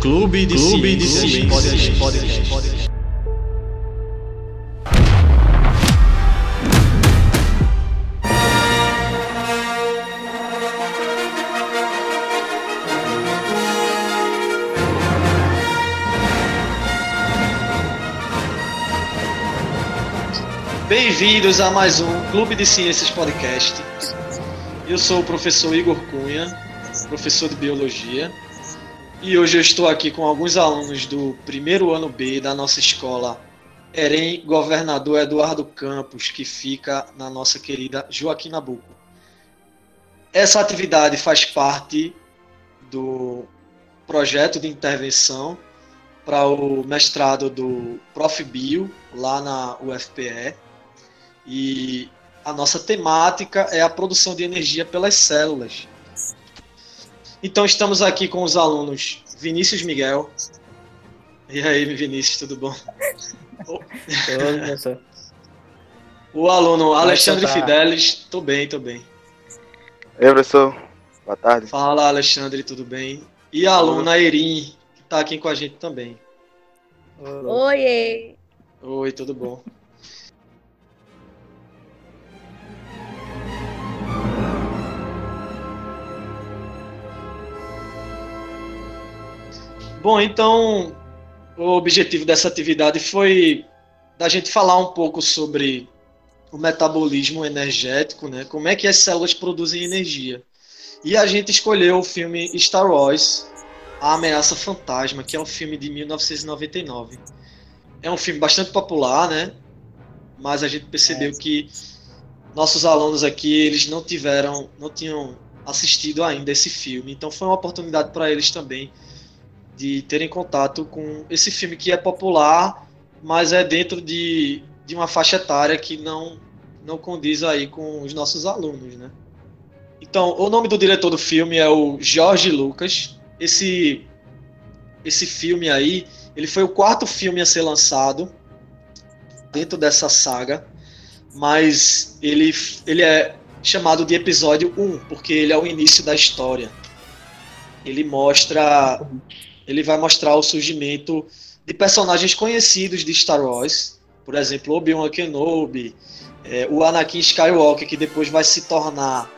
Clube de Clube de Ciências Podcast. Bem-vindos a mais um Clube de Ciências Podcast. Eu sou o professor Igor Cunha, professor de Biologia, e hoje eu estou aqui com alguns alunos do primeiro ano B da nossa escola Erem Governador Eduardo Campos, que fica na nossa querida Joaquim Nabuco. Essa atividade faz parte do projeto de intervenção para o mestrado do Prof. Bio, lá na UFPE. E a nossa temática é a produção de energia pelas células. Então estamos aqui com os alunos Vinícius Miguel. E aí, Vinícius, tudo bom? o aluno Alexandre tá? Fidelis, tô bem, tô bem. Ei, professor. Boa tarde. Fala, Alexandre, tudo bem? E a aluna Erin, que tá aqui com a gente também. Oi. Oi, tudo bom? Bom, então o objetivo dessa atividade foi da gente falar um pouco sobre o metabolismo energético, né? Como é que as células produzem energia. E a gente escolheu o filme Star Wars, A Ameaça Fantasma, que é um filme de 1999. É um filme bastante popular, né? Mas a gente percebeu é. que nossos alunos aqui, eles não tiveram, não tinham assistido ainda esse filme. Então foi uma oportunidade para eles também de terem contato com esse filme que é popular, mas é dentro de, de uma faixa etária que não, não condiz aí com os nossos alunos, né? Então, o nome do diretor do filme é o Jorge Lucas. Esse, esse filme aí, ele foi o quarto filme a ser lançado dentro dessa saga, mas ele, ele é chamado de episódio 1, porque ele é o início da história. Ele mostra ele vai mostrar o surgimento de personagens conhecidos de Star Wars, por exemplo, Obi-Wan Kenobi, é, o Anakin Skywalker, que depois vai se tornar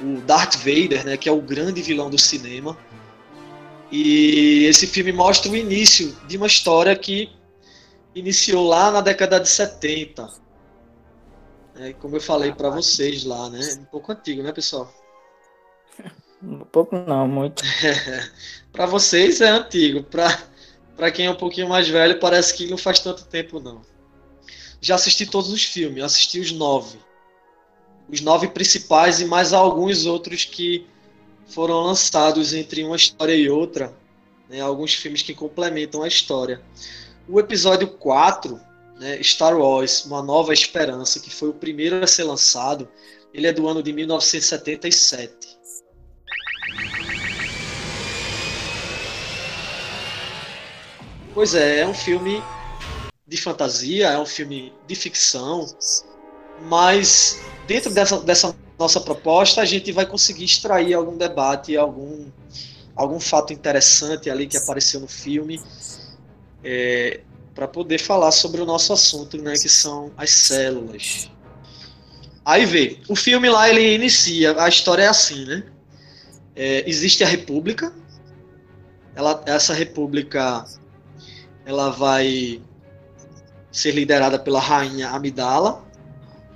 o Darth Vader, né, que é o grande vilão do cinema. E esse filme mostra o início de uma história que iniciou lá na década de 70. É, como eu falei para vocês lá, né? Um pouco antigo, né, pessoal? Um pouco não, muito. para vocês é antigo, para quem é um pouquinho mais velho parece que não faz tanto tempo não. Já assisti todos os filmes, assisti os nove. Os nove principais e mais alguns outros que foram lançados entre uma história e outra. Né, alguns filmes que complementam a história. O episódio 4, né, Star Wars, Uma Nova Esperança, que foi o primeiro a ser lançado, ele é do ano de 1977. Pois é, é um filme de fantasia, é um filme de ficção, mas dentro dessa, dessa nossa proposta a gente vai conseguir extrair algum debate, algum, algum fato interessante ali que apareceu no filme, é, para poder falar sobre o nosso assunto, né, que são as células. Aí vê, o filme lá ele inicia, a história é assim, né? É, existe a República, ela, essa República ela vai ser liderada pela rainha Amidala,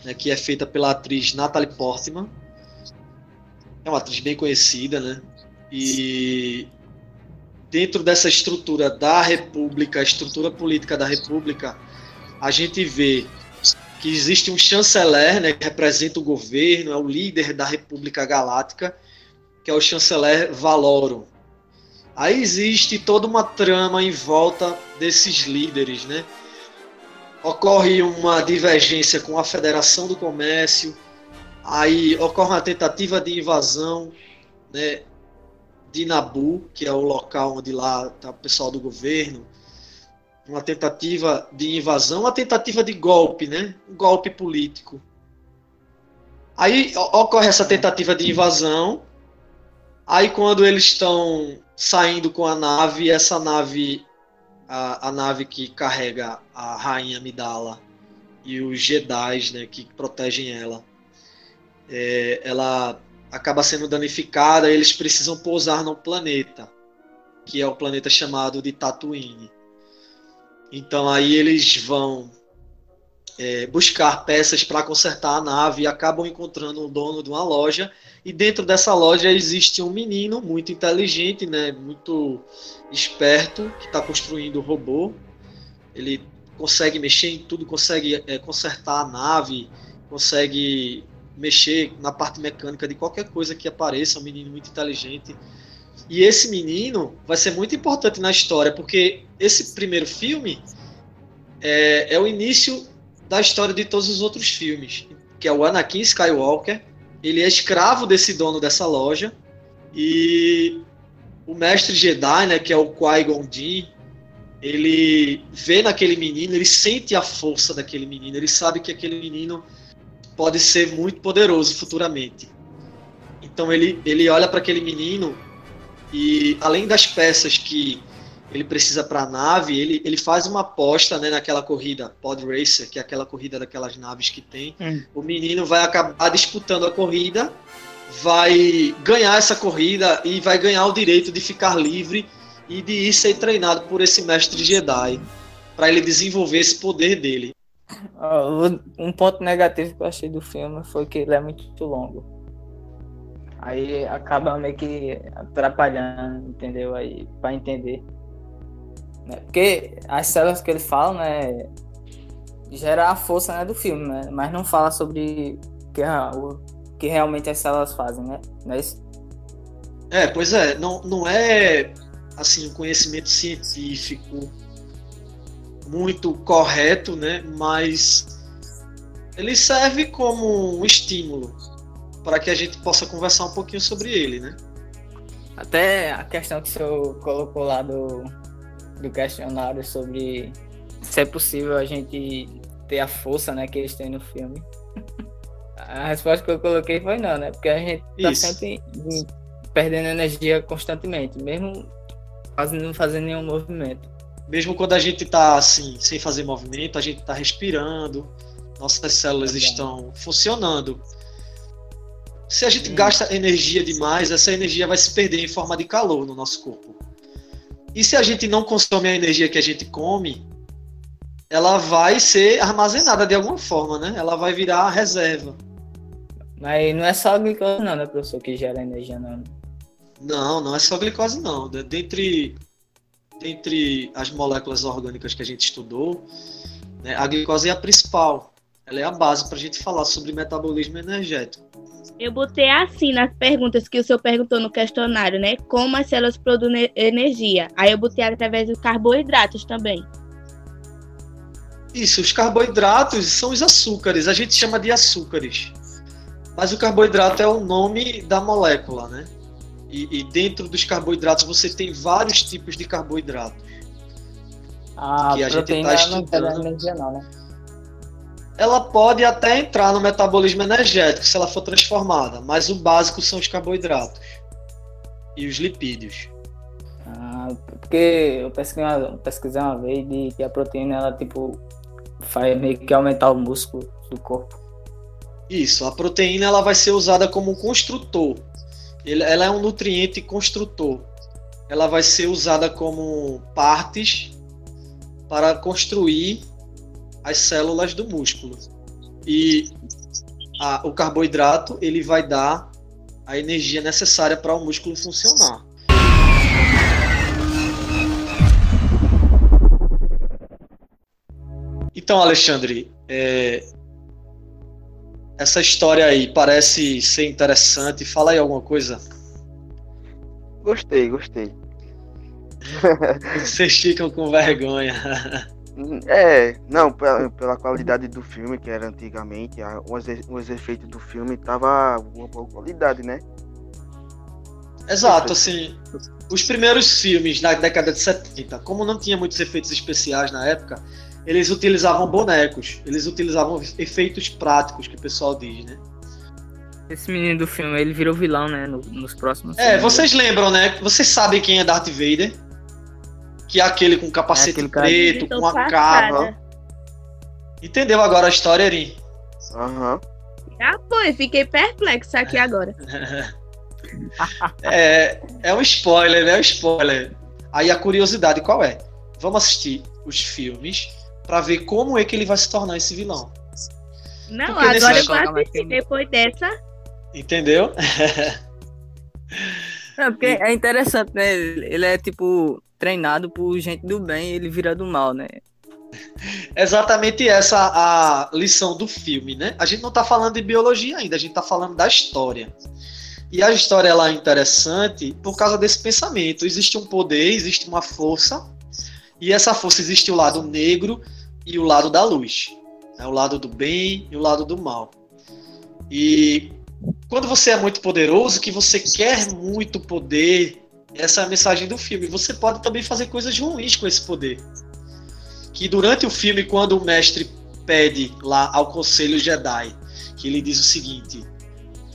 né, que é feita pela atriz Natalie Portman. É uma atriz bem conhecida, né? E dentro dessa estrutura da República, a estrutura política da República, a gente vê que existe um chanceler, né, que representa o governo, é o líder da República Galáctica, que é o chanceler Valoro. Aí existe toda uma trama em volta desses líderes, né? Ocorre uma divergência com a Federação do Comércio, aí ocorre uma tentativa de invasão, né, de Nabu, que é o local onde lá está o pessoal do governo, uma tentativa de invasão, uma tentativa de golpe, né? Um golpe político. Aí ocorre essa tentativa de invasão Aí quando eles estão saindo com a nave, essa nave, a, a nave que carrega a rainha Midala e os Jedi, né, que protegem ela, é, ela acaba sendo danificada. Eles precisam pousar no planeta, que é o planeta chamado de Tatooine. Então aí eles vão é, buscar peças para consertar a nave e acabam encontrando o dono de uma loja. E dentro dessa loja existe um menino muito inteligente, né, muito esperto, que está construindo o robô. Ele consegue mexer em tudo, consegue é, consertar a nave, consegue mexer na parte mecânica de qualquer coisa que apareça. Um menino muito inteligente. E esse menino vai ser muito importante na história, porque esse primeiro filme é, é o início da história de todos os outros filmes, que é o Anakin Skywalker. Ele é escravo desse dono dessa loja e o mestre Jedi, né, que é o Qui-Gon Jinn, ele vê naquele menino, ele sente a força daquele menino, ele sabe que aquele menino pode ser muito poderoso futuramente. Então ele, ele olha para aquele menino e além das peças que ele precisa para a nave, ele, ele faz uma aposta né, naquela corrida Pod Racer, que é aquela corrida daquelas naves que tem. Hum. O menino vai acabar disputando a corrida, vai ganhar essa corrida e vai ganhar o direito de ficar livre e de ir ser treinado por esse mestre Jedi para ele desenvolver esse poder dele. Um ponto negativo que eu achei do filme foi que ele é muito longo. Aí acaba meio que atrapalhando, entendeu? Aí para entender. Né? Porque as células que ele fala, né, gera a força né, do filme, né? Mas não fala sobre que, o que realmente as células fazem, né? Não é isso? É, pois é, não, não é assim um conhecimento científico muito correto, né? Mas ele serve como um estímulo para que a gente possa conversar um pouquinho sobre ele, né? Até a questão que o senhor colocou lá do, do questionário sobre se é possível a gente ter a força né, que eles têm no filme. A resposta que eu coloquei foi não, né? Porque a gente tá Isso. sempre perdendo energia constantemente, mesmo quase não fazendo nenhum movimento. Mesmo quando a gente tá assim, sem fazer movimento, a gente tá respirando, nossas células é estão funcionando. Se a gente hum. gasta energia demais, essa energia vai se perder em forma de calor no nosso corpo. E se a gente não consome a energia que a gente come, ela vai ser armazenada de alguma forma, né? Ela vai virar reserva. Mas não é só a glicose não, né, professor, que gera energia não. Não, não é só glicose não. Dentre, dentre as moléculas orgânicas que a gente estudou, né, a glicose é a principal. Ela é a base para a gente falar sobre metabolismo energético. Eu botei assim nas perguntas que o senhor perguntou no questionário, né? Como as células produzem energia. Aí eu botei através dos carboidratos também. Isso, os carboidratos são os açúcares, a gente chama de açúcares. Mas o carboidrato é o nome da molécula, né? E, e dentro dos carboidratos você tem vários tipos de carboidratos. Ah, que a gente está estudando. Não né? Ela pode até entrar no metabolismo energético se ela for transformada, mas o básico são os carboidratos e os lipídios. Ah, porque eu pesquisei uma, pesquisei uma vez de que a proteína ela tipo faz meio que aumentar o músculo do corpo. Isso, a proteína ela vai ser usada como um construtor. Ela é um nutriente construtor. Ela vai ser usada como partes para construir as células do músculo. E a, o carboidrato ele vai dar a energia necessária para o músculo funcionar. Então, Alexandre, é, essa história aí parece ser interessante. Fala aí alguma coisa. Gostei, gostei. Vocês ficam com vergonha. É, não, pela, pela, qualidade do filme, que era antigamente, os, os efeitos do filme tava uma boa qualidade, né? Exato, assim, os primeiros filmes da década de 70, como não tinha muitos efeitos especiais na época, eles utilizavam bonecos, eles utilizavam efeitos práticos, que o pessoal diz, né? Esse menino do filme, ele virou vilão, né? no- nos próximos. É, filmes. vocês lembram, né? Vocês sabem quem é Darth Vader? Que é aquele com capacete aquele cara- preto, com a capa. Entendeu agora a história, Erin? Aham. Já foi, fiquei perplexa aqui agora. É, é um spoiler, né? É um spoiler. Aí a curiosidade qual é? Vamos assistir os filmes pra ver como é que ele vai se tornar esse vilão. Não, Porque nesse agora eu vou assistir. Depois dessa, Entendeu? É, porque é interessante, né? Ele é tipo treinado por gente do bem ele vira do mal, né? Exatamente essa a lição do filme, né? A gente não tá falando de biologia ainda, a gente tá falando da história. E a história ela é interessante por causa desse pensamento. Existe um poder, existe uma força, e essa força existe o lado negro e o lado da luz. Né? O lado do bem e o lado do mal. E quando você é muito poderoso, que você quer muito poder, essa é a mensagem do filme. Você pode também fazer coisas ruins com esse poder que durante o filme, quando o mestre pede lá ao Conselho Jedi, que ele diz o seguinte: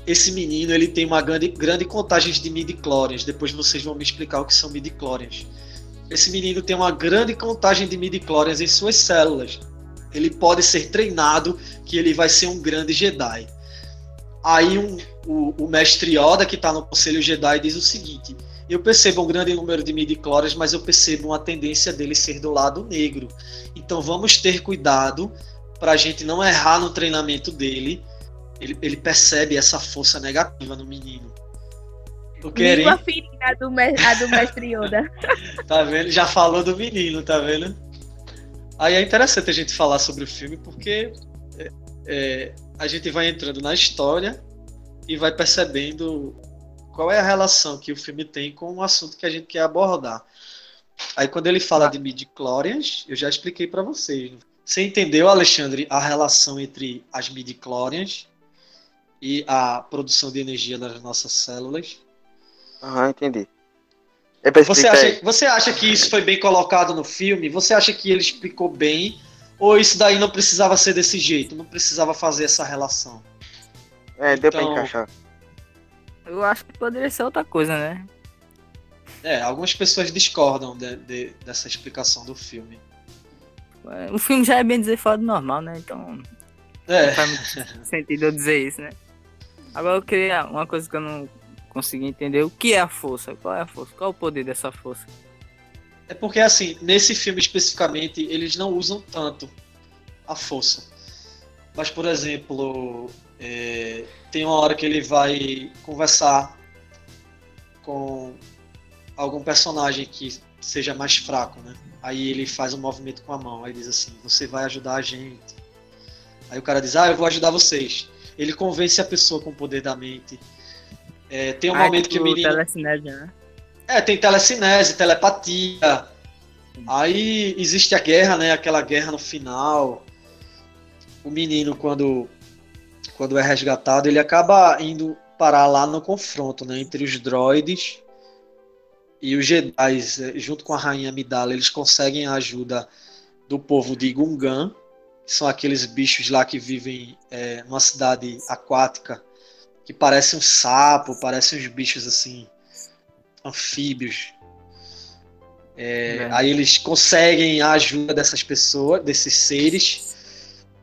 esse menino ele tem uma grande, grande contagem de midi-chlorians. Depois vocês vão me explicar o que são midi-chlorians. Esse menino tem uma grande contagem de midi-chlorians em suas células. Ele pode ser treinado que ele vai ser um grande Jedi. Aí um, o, o mestre Yoda, que está no Conselho Jedi, diz o seguinte: eu percebo um grande número de midi-chlorians, mas eu percebo uma tendência dele ser do lado negro. Então vamos ter cuidado para a gente não errar no treinamento dele. Ele, ele percebe essa força negativa no menino. Querem? língua ferida a do, me- a do mestre Yoda. Tá vendo? Já falou do menino, tá vendo? Aí é interessante a gente falar sobre o filme porque é, é, a gente vai entrando na história e vai percebendo qual é a relação que o filme tem com o assunto que a gente quer abordar. Aí quando ele fala de midi-chlorians, eu já expliquei para vocês. Você entendeu, Alexandre, a relação entre as midi-chlorians e a produção de energia das nossas células? Aham, entendi. É pra Você acha, você acha que isso foi bem colocado no filme? Você acha que ele explicou bem? Ou isso daí não precisava ser desse jeito? Não precisava fazer essa relação? É, deu pra então- encaixar. Eu acho que poderia ser outra coisa, né? É, algumas pessoas discordam de- de- dessa explicação do filme. O filme já é bem dizer fora do normal, né? Então não É, faz muito sentido eu dizer isso, né? Agora eu queria uma coisa que eu não consegui entender. O que é a força? Qual é a força? Qual é o poder dessa força? é porque assim, nesse filme especificamente, eles não usam tanto a força. Mas, por exemplo, é, tem uma hora que ele vai conversar com algum personagem que seja mais fraco, né? Aí ele faz um movimento com a mão, aí diz assim: Você vai ajudar a gente. Aí o cara diz: Ah, eu vou ajudar vocês. Ele convence a pessoa com o poder da mente. É, tem um Ah, momento que o tipo menino. telecinese, né? É, tem telecinese, telepatia. Aí existe a guerra, né? Aquela guerra no final. O menino, quando, quando é resgatado, ele acaba indo parar lá no confronto, né? Entre os droides e os Jedi, junto com a rainha Amidala. Eles conseguem a ajuda do povo de Gungan, que são aqueles bichos lá que vivem é, numa cidade aquática, que parecem um sapo, parecem uns bichos assim anfíbios. É, É. Aí eles conseguem a ajuda dessas pessoas, desses seres,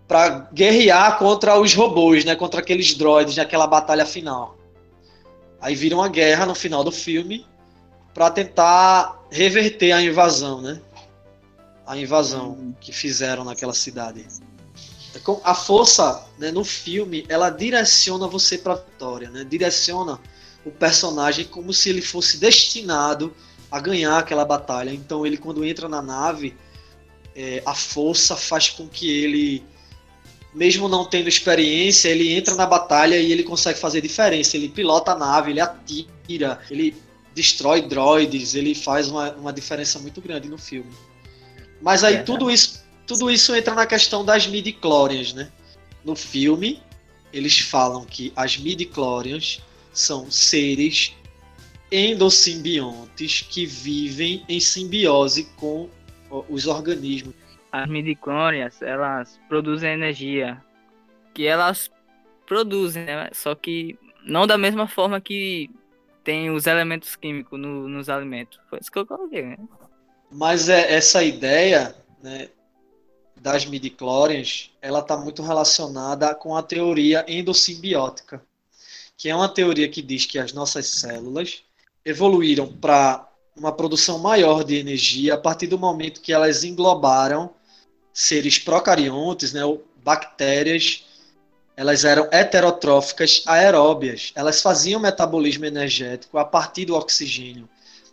para guerrear contra os robôs, né? Contra aqueles droids naquela batalha final. Aí vira uma guerra no final do filme para tentar reverter a invasão, né? A invasão que fizeram naquela cidade. Com- A força, né, no filme, ela direciona você para a vitória, né? Direciona o personagem como se ele fosse destinado a ganhar aquela batalha. Então ele quando entra na nave, é, a força faz com que ele, mesmo não tendo experiência, ele entra na batalha e ele consegue fazer diferença. Ele pilota a nave, ele atira, ele destrói droids, ele faz uma, uma diferença muito grande no filme. Mas aí É. tudo isso, tudo isso entra na questão das midi-chlorians, né? No filme, eles falam que as midi-chlorians são seres endosimbiontes que vivem em simbiose com os organismos. As midichlorians, elas produzem energia que elas produzem, né? Só que não da mesma forma que tem os elementos químicos no, nos alimentos. Foi isso que eu coloquei, né? Mas é, essa ideia né, das midichlorians, ela está muito relacionada com a teoria endossimbiótica, que é uma teoria que diz que as nossas células evoluíram para uma produção maior de energia a partir do momento que elas englobaram seres procariontes, né, bactérias, elas eram heterotróficas aeróbias. Elas faziam metabolismo energético a partir do oxigênio.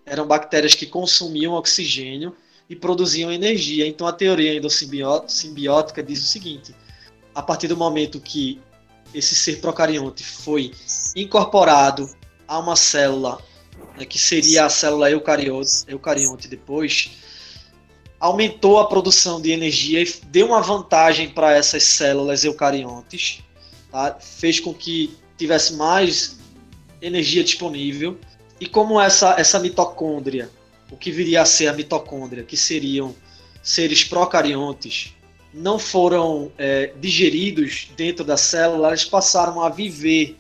Eram bactérias que consumiam oxigênio e produziam energia. Então a teoria endossimbiótica diz o seguinte: a partir do momento que esse ser procarionte foi incorporado a uma célula né, que seria a célula eucarionte, eucarionte depois, aumentou a produção de energia e deu uma vantagem para essas células eucariontes, tá? fez com que tivesse mais energia disponível. E como essa, essa mitocôndria, o que viria a ser a mitocôndria, que seriam seres procariontes, não foram é, digeridos dentro da célula, eles passaram a viver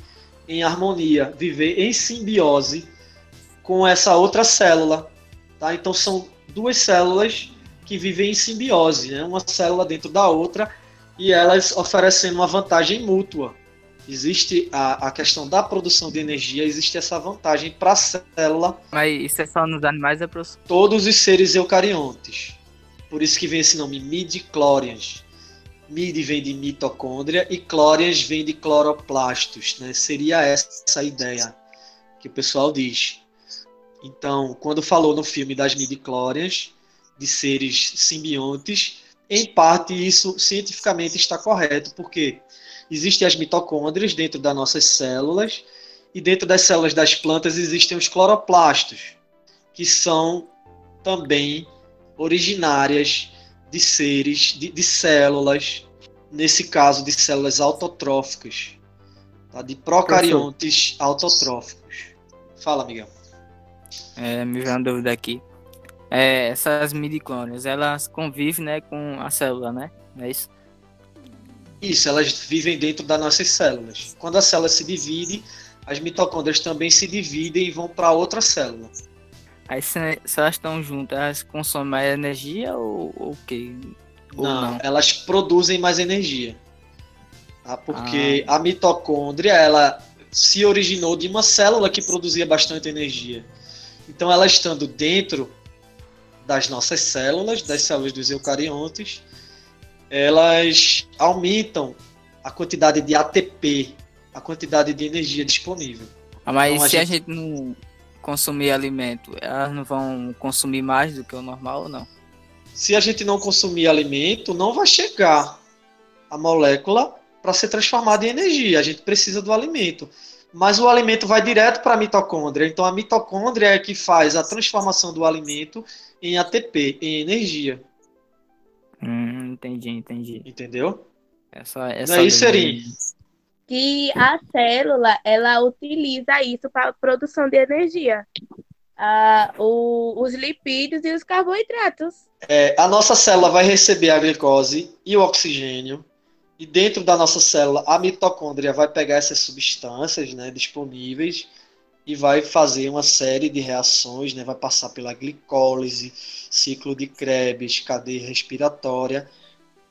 em harmonia, viver em simbiose com essa outra célula. Tá? Então são duas células que vivem em simbiose, né? uma célula dentro da outra e elas oferecendo uma vantagem mútua. Existe a, a questão da produção de energia, existe essa vantagem para a célula. Mas isso é só nos animais é pro... Todos os seres eucariontes. Por isso que vem esse nome midichlorians. Mid vem de mitocôndria e chlorians vem de cloroplastos. Né? Seria essa a ideia que o pessoal diz. Então, quando falou no filme das midichlorians, de seres simbiontes, em parte isso cientificamente está correto, porque existem as mitocôndrias dentro das nossas células, e dentro das células das plantas existem os cloroplastos, que são também originárias de seres, de, de células, nesse caso de células autotróficas, tá? de procariontes autotróficos. Fala, Miguel. É, me veio uma dúvida aqui. É, essas midichlorians, elas convivem né, com a célula, né? Não é isso? Isso, elas vivem dentro das nossas células. Quando a célula se divide, as mitocôndrias também se dividem e vão para outra célula. Aí se, se, elas estão juntas, elas consomem mais energia ou o quê? Não, não, elas produzem mais energia. Tá? Porque ah. a mitocôndria, ela se originou de uma célula que produzia bastante energia. Então, ela estando dentro das nossas células, das células dos eucariontes, elas aumentam a quantidade de ATP, a quantidade de energia disponível. Ah, mas então, se a gente... a gente não consumir alimento, elas não vão consumir mais do que o normal ou não? Se a gente não consumir alimento, não vai chegar a molécula para ser transformada em energia. A gente precisa do alimento mas o alimento vai direto para a mitocôndria. Então a mitocôndria é que faz a transformação do alimento em ATP, em energia. Hum, entendi, entendi. Entendeu? Essa, essa Não é isso, Seri? Que a célula ela utiliza isso para produção de energia. Ah, o, os lipídios e os carboidratos. É, a nossa célula vai receber a glicose e o oxigênio e dentro da nossa célula, a mitocôndria vai pegar essas substâncias né, disponíveis e vai fazer uma série de reações, né, vai passar pela glicólise, ciclo de Krebs, cadeia respiratória,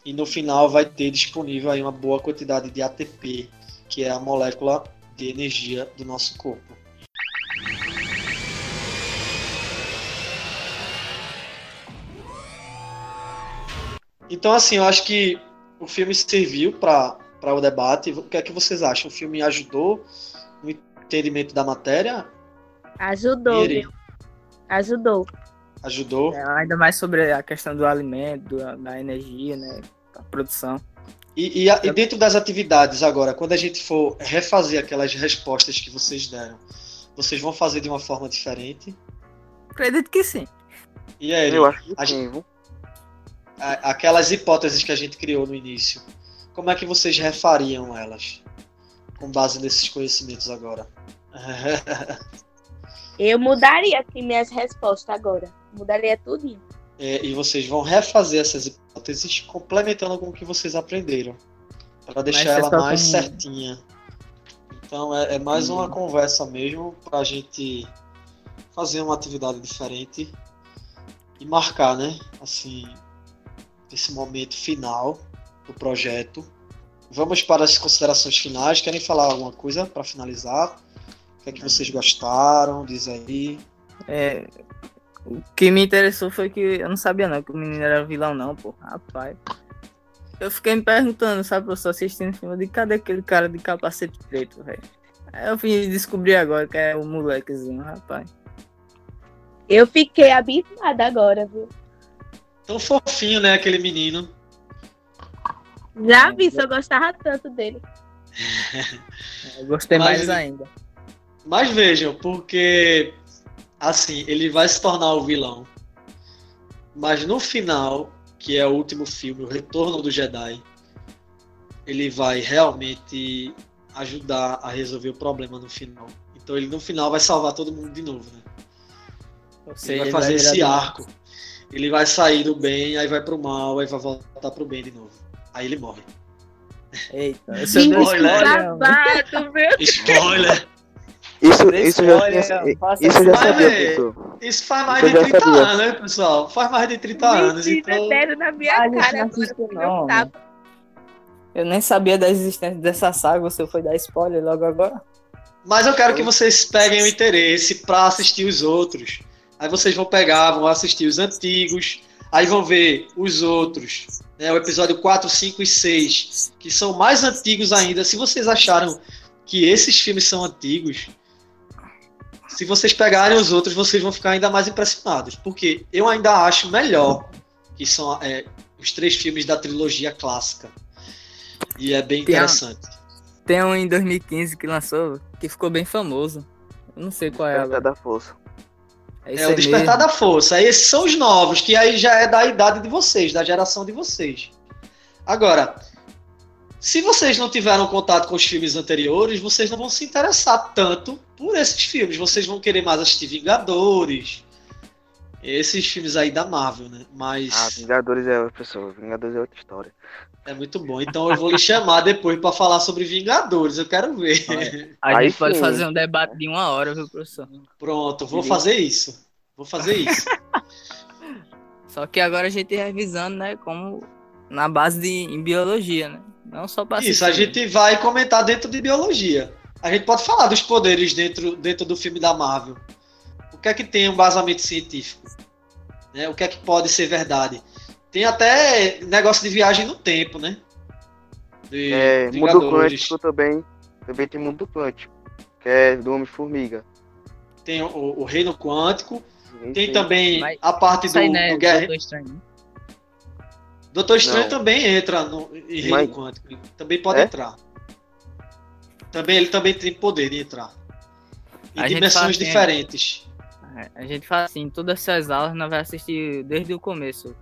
e no final vai ter disponível aí uma boa quantidade de ATP, que é a molécula de energia do nosso corpo. Então, assim, eu acho que o filme serviu para o debate. O que é que vocês acham? O filme ajudou no entendimento da matéria? Ajudou. Ajudou. Ajudou. É, ainda mais sobre a questão do alimento, da energia, né? Da produção. E, e, e, dentro das atividades agora, quando a gente for refazer aquelas respostas que vocês deram, vocês vão fazer de uma forma diferente? Acredito que sim. E aí, eu acho que sim aquelas hipóteses que a gente criou no início, como é que vocês refariam elas? Com base nesses conhecimentos agora. Eu mudaria aqui minhas respostas agora. Mudaria tudo. É, e vocês vão refazer essas hipóteses complementando com o que vocês aprenderam. para deixar ela mais certinha. Então é, é mais uma conversa mesmo para a gente fazer uma atividade diferente e marcar, né? Assim, esse momento final do projeto. Vamos para as considerações finais. Querem falar alguma coisa para finalizar? O que é que vocês gostaram? Diz aí. É, o que me interessou foi que eu não sabia não que o menino era vilão não, pô. Rapaz. Eu fiquei me perguntando, sabe, professor, assistindo o filme, de cadê aquele cara de capacete preto, velho? Aí eu vim descobrir agora que é o molequezinho, rapaz. Eu fiquei abismada agora, viu? Tão fofinho, né, aquele menino. Já vi, se eu gostava tanto dele. Eu gostei Mas- mais ainda. Mas vejam, porque assim, ele vai se tornar o vilão. Mas no final, que é o último filme, o Retorno do Jedi, ele vai realmente ajudar a resolver o problema no final. Então ele no final vai salvar todo mundo de novo, né? Ou Ele seja, vai ele fazer virar esse vilão. arco. Ele vai sair do bem, aí vai pro mal, aí vai voltar pro bem de novo. Aí ele morre. Eita, esse é Spoiler. babado, meu. Spoiler! Isso, isso, já, faça isso já sabia, professor. Isso faz mais Isso de eu já 30 sabia. anos, né, pessoal? Faz mais de 30 anos. Mentira, Então... deram na minha Ah, cara não agora. não. Eu nem sabia da existência dessa saga, você foi dar spoiler logo agora. Mas eu quero que vocês peguem o interesse pra assistir os outros. Aí vocês vão pegar, vão assistir os antigos, aí vão ver os outros, né, o episódio 4, 5 e 6, que são mais antigos ainda. Se vocês acharam que esses filmes são antigos, se vocês pegarem os outros, vocês vão ficar ainda mais impressionados. Porque eu ainda acho melhor que são é, os três filmes da trilogia clássica. E é bem Tem interessante. Tem um em 2015 que lançou, que ficou bem famoso. Eu não sei qual é Despertar agora. da força. Esse É o Despertar mesmo. da Força. Esses são os novos, que aí já é da idade de vocês, da geração de vocês. Agora, se vocês não tiveram contato com os filmes anteriores, vocês não vão se interessar tanto por esses filmes. Vocês vão querer mais assistir Vingadores. Esses filmes aí da Marvel, né? Mas Ah, Vingadores é outra pessoa. Vingadores é outra história. é muito bom. Então eu vou lhe chamar depois para falar sobre Vingadores. Eu quero ver. Olha. A Aí gente pode sim. fazer um debate de uma hora, viu, professor? Pronto, vou fazer isso. Vou fazer isso. Só que agora a gente revisando, né, como na base de em biologia, né? Não só para Isso, a gente vai comentar dentro de biologia. A gente pode falar dos poderes dentro, dentro do filme da Marvel. O que é que tem um embasamento científico? Né? O que é que pode ser verdade? Tem até negócio de viagem no tempo, né? De É, mundo quântico também. Também tem mundo quântico. Que é do Homem-Formiga. Tem o, o reino quântico. Tem Sim. também Mas a parte do, né? do Guerra. Doutor Estranho, né? Doutor Estranho Não. também entra no, em reino Mas- quântico. Também pode É? entrar. Também, ele também tem poder de entrar. Em A dimensões assim, diferentes. A gente fala assim, todas essas aulas nós vamos assistir desde o começo.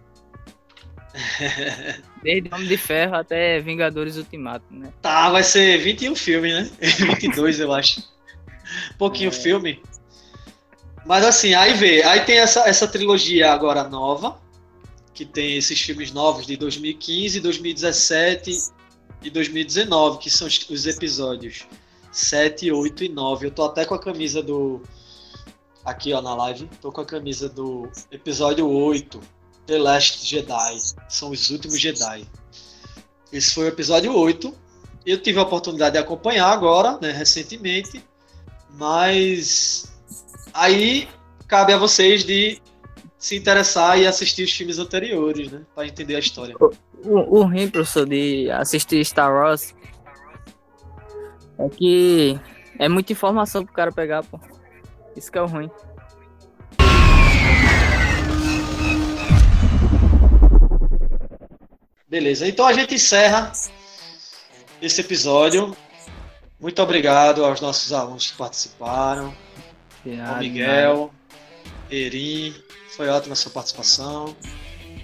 Desde Homem de Ferro até Vingadores Ultimato, né? Tá, vai ser 21 filmes, né? 22, eu acho. Pouquinho É. filme. Mas assim, aí vê, aí tem essa, essa trilogia agora nova, que tem esses filmes novos de 2015, 2017 e 2019, que são os episódios 7, 8 e 9. Eu tô até com a camisa do. Aqui, ó, na live. Tô com a camisa do episódio 8, The Last Jedi. São os últimos Jedi. Esse foi o episódio 8. Eu tive a oportunidade de acompanhar agora, né, recentemente, mas aí cabe a vocês de se interessar e assistir os filmes anteriores, né, para entender a história. O, o ruim, professor, de assistir Star Wars é que é muita informação pro cara pegar, pô. Isso que é o ruim. Beleza, então a gente encerra esse episódio. Muito obrigado aos nossos alunos que participaram, De ao nada, Miguel, Erim, foi ótima a sua participação,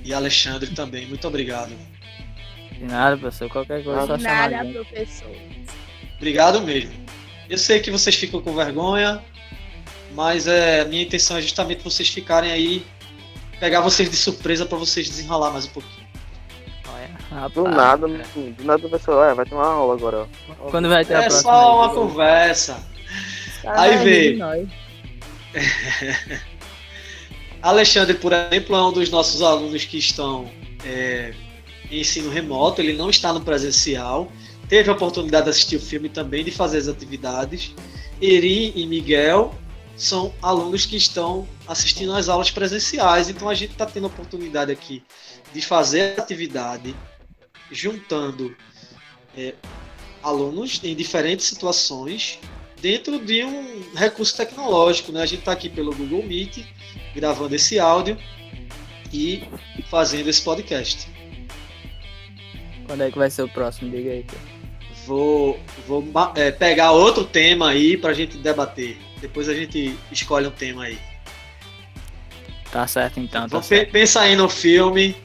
e Alexandre também, muito obrigado. De nada, professor. Qualquer coisa é só chamar a Nada, professor. Obrigado mesmo. Eu sei que vocês ficam com vergonha, mas é, minha intenção é justamente vocês ficarem aí, pegar vocês de surpresa para vocês desenrolar mais um pouquinho. Rapaz, Do nada, do nada o pessoal, é, vai ter uma aula agora, ó. Quando vai ter a É próxima? só uma aí? conversa. Aí nós. Alexandre, por exemplo, é um dos nossos alunos que estão é, em ensino remoto, ele não está no presencial, teve a oportunidade de assistir o filme e também de fazer as atividades. Eri e Miguel são alunos que estão assistindo às aulas presenciais, então a gente está tendo a oportunidade aqui de fazer atividade juntando é, alunos em diferentes situações dentro de um recurso tecnológico. Né? A gente está aqui pelo Google Meet, gravando esse áudio e fazendo esse podcast. Quando é que vai ser o próximo? Diga aí. pô. Vou, vou é, pegar outro tema aí para a gente debater. Depois a gente escolhe um tema aí. Tá certo então, tá Vamos certo. pe- pensar aí no filme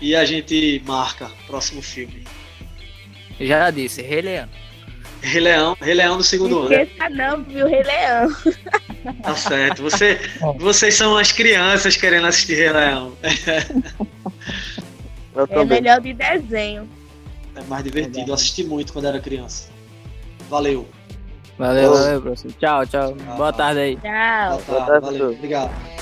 e a gente marca o próximo filme. Já disse, Rei Leão. Rei Leão, Rei Leão do segundo Não ano. esqueça não, viu, Rei Leão. Tá certo. Você, vocês são as crianças querendo assistir Rei Leão. Eu É também. melhor de desenho. É mais divertido. Eu assisti muito quando era criança. Valeu. Valeu, valeu, professor. Tchau, tchau. Tchau. Boa tarde aí. Tchau. Boa Boa tarde, tarde, valeu. Obrigado.